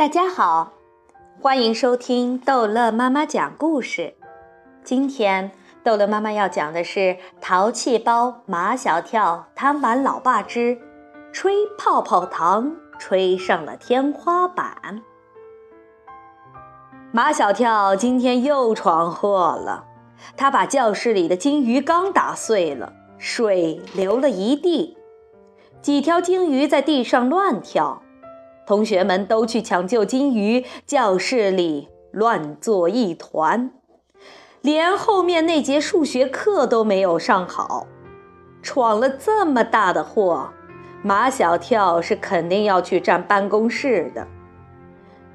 大家好，欢迎收听逗乐妈妈讲故事。今天逗乐妈妈要讲的是《淘气包马小跳贪玩老爸之吹泡泡糖吹上了天花板》。马小跳今天又闯祸了，他把教室里的金鱼缸打碎了，水流了一地，几条金鱼在地上乱跳。同学们都去抢救金鱼，教室里乱作一团，连后面那节数学课都没有上好。闯了这么大的祸，马小跳是肯定要去站办公室的。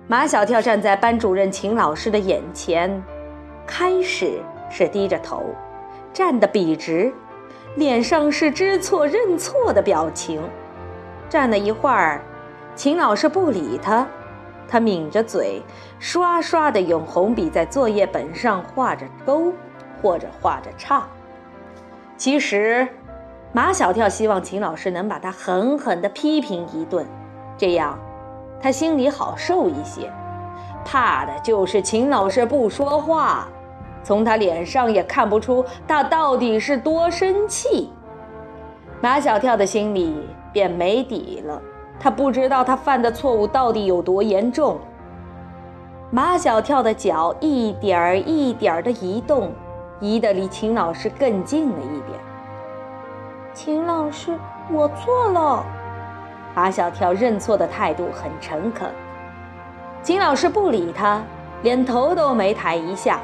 马小跳站在班主任秦老师的眼前，开始是低着头，站得笔直，脸上是知错认错的表情。站了一会儿。秦老师不理他，他抿着嘴，刷刷地用红笔在作业本上画着勾，或者画着叉。其实，马小跳希望秦老师能把他狠狠地批评一顿，这样他心里好受一些。怕的就是秦老师不说话，从他脸上也看不出他到底是多生气。马小跳的心里便没底了。他不知道他犯的错误到底有多严重。马小跳的脚一点儿一点儿的移动，移得离秦老师更近了一点。秦老师，我错了。马小跳认错的态度很诚恳。秦老师不理他，连头都没抬一下。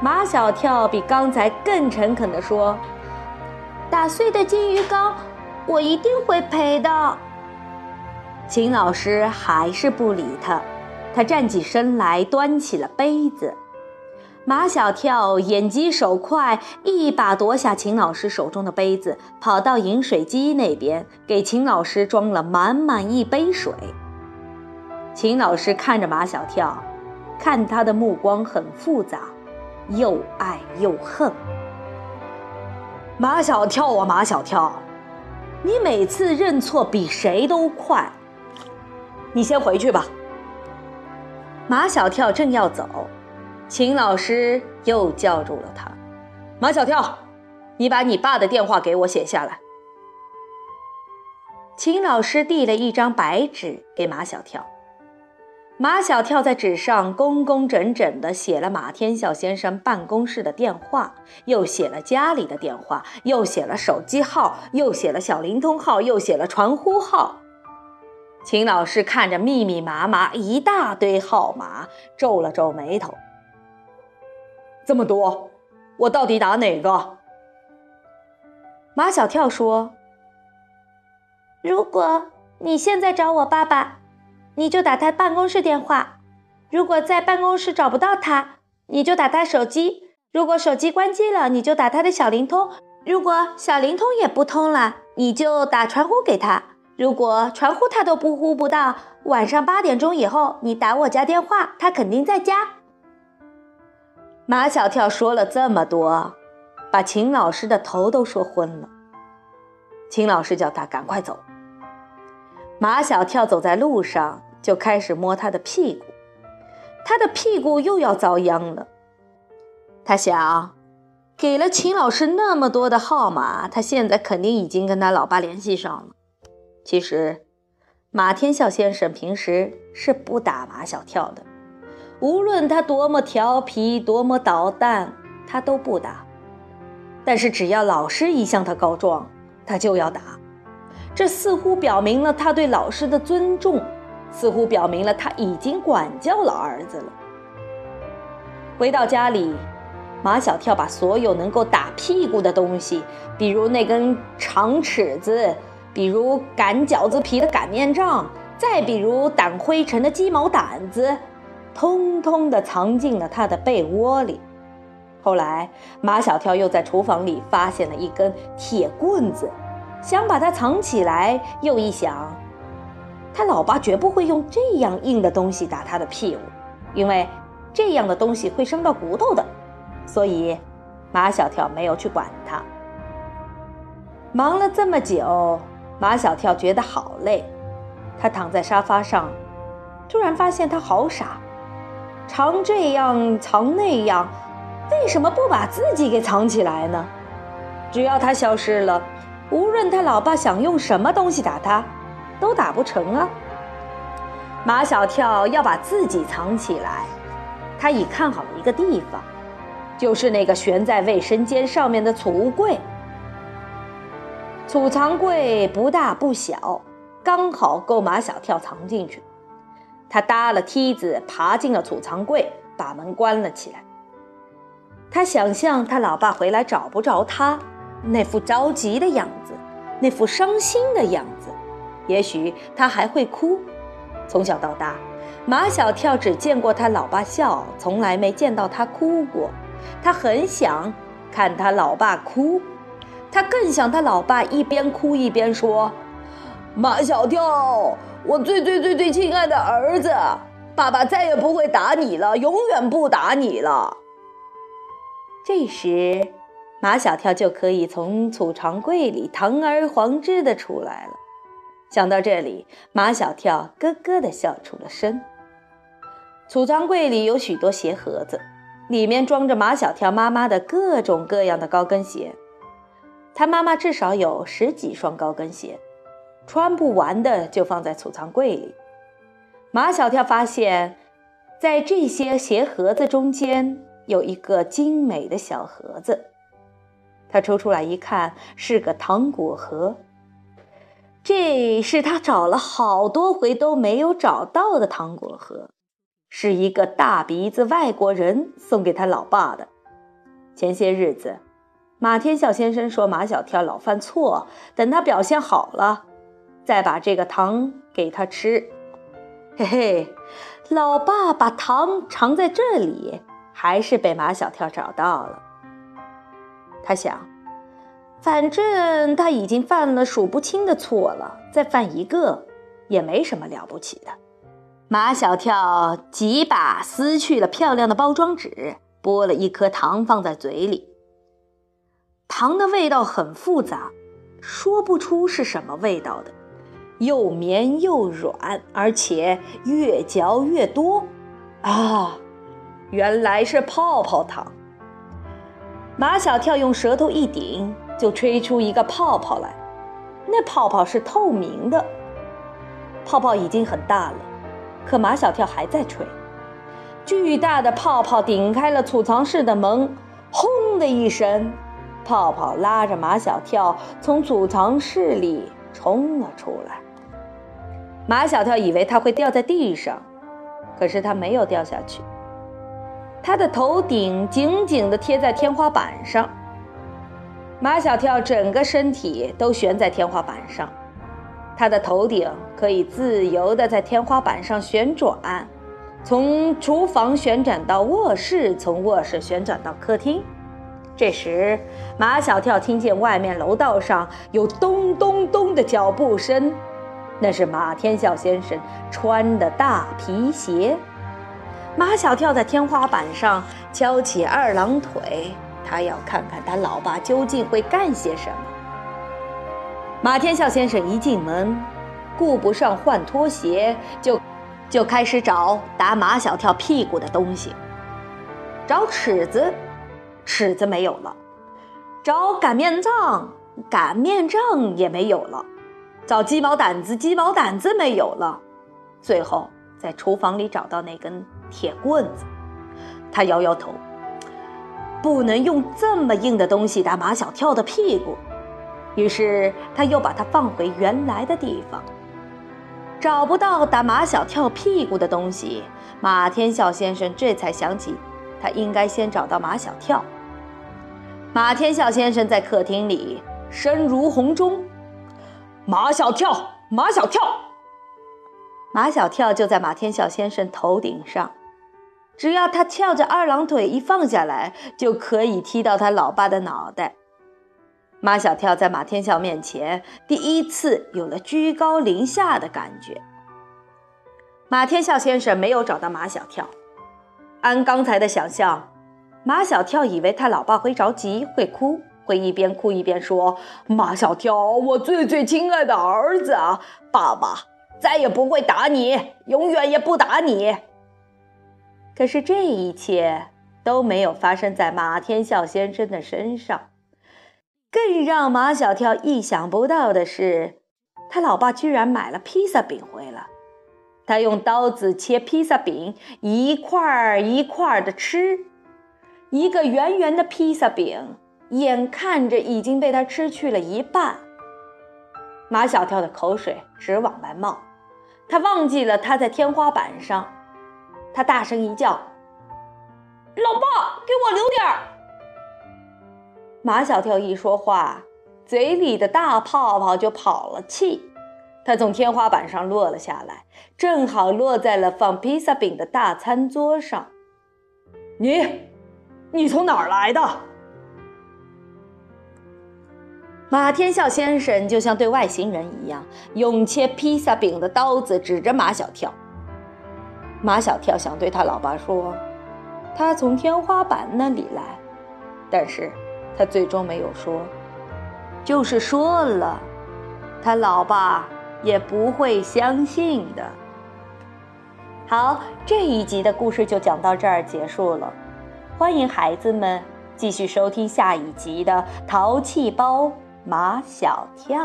马小跳比刚才更诚恳地说：“打碎的金鱼缸，我一定会赔的。”秦老师还是不理他，他站起身来，端起了杯子。马小跳眼疾手快，一把夺下秦老师手中的杯子，跑到饮水机那边，给秦老师装了满满一杯水。秦老师看着马小跳，看他的目光很复杂，又爱又恨。马小跳啊，马小跳，你每次认错比谁都快。你先回去吧。马小跳正要走，秦老师又叫住了他：“马小跳，你把你爸的电话给我写下来。”秦老师递了一张白纸给马小跳，马小跳在纸上工工整整地写了马天笑先生办公室的电话，又写了家里的电话，又写了手机号，又写了小灵通号，又写了传呼号。秦老师看着密密麻麻一大堆号码，皱了皱眉头。这么多，我到底打哪个？马小跳说：“如果你现在找我爸爸，你就打他办公室电话；如果在办公室找不到他，你就打他手机；如果手机关机了，你就打他的小灵通；如果小灵通也不通了，你就打传呼给他。”如果传呼他都不呼不到，晚上八点钟以后你打我家电话，他肯定在家。马小跳说了这么多，把秦老师的头都说昏了。秦老师叫他赶快走。马小跳走在路上，就开始摸他的屁股，他的屁股又要遭殃了。他想，给了秦老师那么多的号码，他现在肯定已经跟他老爸联系上了。其实，马天笑先生平时是不打马小跳的，无论他多么调皮、多么捣蛋，他都不打。但是只要老师一向他告状，他就要打。这似乎表明了他对老师的尊重，似乎表明了他已经管教了儿子了。回到家里，马小跳把所有能够打屁股的东西，比如那根长尺子。比如擀饺子皮的擀面杖，再比如掸灰尘的鸡毛掸子，通通的藏进了他的被窝里。后来，马小跳又在厨房里发现了一根铁棍子，想把它藏起来，又一想，他老爸绝不会用这样硬的东西打他的屁股，因为这样的东西会伤到骨头的，所以马小跳没有去管他。忙了这么久。马小跳觉得好累，他躺在沙发上，突然发现他好傻，藏这样藏那样，为什么不把自己给藏起来呢？只要他消失了，无论他老爸想用什么东西打他，都打不成啊。马小跳要把自己藏起来，他已看好了一个地方，就是那个悬在卫生间上面的储物柜。储藏柜不大不小，刚好够马小跳藏进去。他搭了梯子爬进了储藏柜，把门关了起来。他想象他老爸回来找不着他，那副着急的样子，那副伤心的样子，也许他还会哭。从小到大，马小跳只见过他老爸笑，从来没见到他哭过。他很想看他老爸哭，他更想他老爸一边哭一边说：“马小跳。”我最最最最亲爱的儿子，爸爸再也不会打你了，永远不打你了。这时，马小跳就可以从储藏柜里堂而皇之的出来了。想到这里，马小跳咯咯的笑出了声。储藏柜里有许多鞋盒子，里面装着马小跳妈妈的各种各样的高跟鞋。他妈妈至少有十几双高跟鞋。穿不完的就放在储藏柜里。马小跳发现，在这些鞋盒子中间有一个精美的小盒子。他抽出来一看，是个糖果盒。这是他找了好多回都没有找到的糖果盒，是一个大鼻子外国人送给他老爸的。前些日子，马天笑先生说马小跳老犯错，等他表现好了。再把这个糖给他吃，嘿嘿，老爸把糖藏在这里，还是被马小跳找到了。他想，反正他已经犯了数不清的错了，再犯一个也没什么了不起的。马小跳几把撕去了漂亮的包装纸，剥了一颗糖放在嘴里。糖的味道很复杂，说不出是什么味道的。又绵又软，而且越嚼越多，啊，原来是泡泡糖。马小跳用舌头一顶，就吹出一个泡泡来，那泡泡是透明的。泡泡已经很大了，可马小跳还在吹。巨大的泡泡顶开了储藏室的门，轰的一声，泡泡拉着马小跳从储藏室里冲了出来。马小跳以为他会掉在地上，可是他没有掉下去。他的头顶紧紧地贴在天花板上。马小跳整个身体都悬在天花板上，他的头顶可以自由地在天花板上旋转，从厨房旋转到卧室，从卧室旋转到客厅。这时，马小跳听见外面楼道上有咚咚咚的脚步声。那是马天笑先生穿的大皮鞋。马小跳在天花板上翘起二郎腿，他要看看他老爸究竟会干些什么。马天笑先生一进门，顾不上换拖鞋，就就开始找打马小跳屁股的东西。找尺子，尺子没有了；找擀面杖，擀面杖也没有了。找鸡毛掸子，鸡毛掸子没有了。最后在厨房里找到那根铁棍子，他摇摇头，不能用这么硬的东西打马小跳的屁股。于是他又把它放回原来的地方。找不到打马小跳屁股的东西，马天笑先生这才想起，他应该先找到马小跳。马天笑先生在客厅里声如洪钟。马小跳，马小跳，马小跳就在马天笑先生头顶上，只要他翘着二郎腿一放下来，就可以踢到他老爸的脑袋。马小跳在马天笑面前第一次有了居高临下的感觉。马天笑先生没有找到马小跳，按刚才的想象，马小跳以为他老爸会着急，会哭。会一边哭一边说：“马小跳，我最最亲爱的儿子，爸爸再也不会打你，永远也不打你。可是这一切都没有发生在马天笑先生的身上。更让马小跳意想不到的是，他老爸居然买了披萨饼回来。他用刀子切披萨饼，一块儿一块儿的吃。一个圆圆的披萨饼，眼看着已经被他吃去了一半。马小跳的口水直往外冒，他忘记了他在天花板上，他大声一叫：“老爸，给我留点儿！”马小跳一说话，嘴里的大泡泡就跑了气，他从天花板上落了下来，正好落在了放披萨饼的大餐桌上。你，你从哪儿来的？马天笑先生就像对外星人一样，用切披萨饼的刀子指着马小跳。马小跳想对他老爸说，他从天花板那里来，但是。他最终没有说，就是说了，他老爸也不会相信的。好，这一集的故事就讲到这儿结束了，欢迎孩子们继续收听下一集的《淘气包马小跳》。